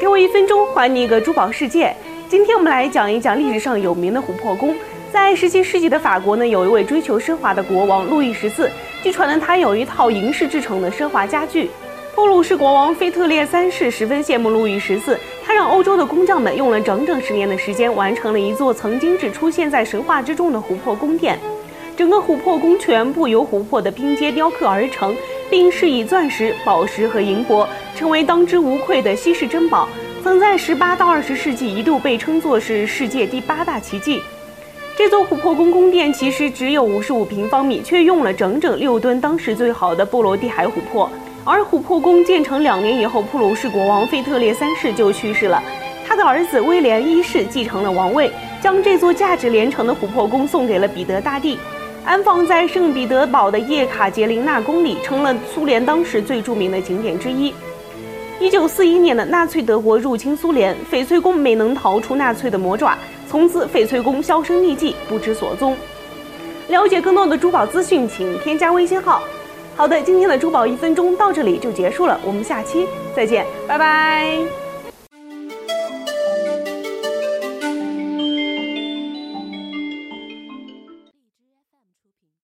给我一分钟还你一个珠宝世界。今天我们来讲一讲历史上有名的琥珀宫。在十七世纪的法国呢，有一位追求奢华的国王路易十四，据传呢，他有一套银饰制成的奢华家具。布鲁士国王腓特烈三世十分羡慕路易十四，他让欧洲的工匠们用了整整十年的时间，完成了一座曾经只出现在神话之中的琥珀宫殿。整个琥珀宫全部由琥珀的拼接雕刻而成，并饰以钻石、宝石和银箔，成为当之无愧的稀世珍宝。曾在十八到二十世纪一度被称作是世界第八大奇迹。这座琥珀宫宫殿其实只有五十五平方米，却用了整整六吨当时最好的波罗的海琥珀。而琥珀宫建成两年以后，普鲁士国王腓特烈三世就去世了，他的儿子威廉一世继承了王位，将这座价值连城的琥珀宫送给了彼得大帝，安放在圣彼得堡的叶卡捷琳娜宫里，成了苏联当时最著名的景点之一。一九四一年的纳粹德国入侵苏联，翡翠宫没能逃出纳粹的魔爪，从此翡翠宫销声匿迹，不知所踪。了解更多的珠宝资讯，请添加微信号。好的，今天的珠宝一分钟到这里就结束了，我们下期再见，拜拜。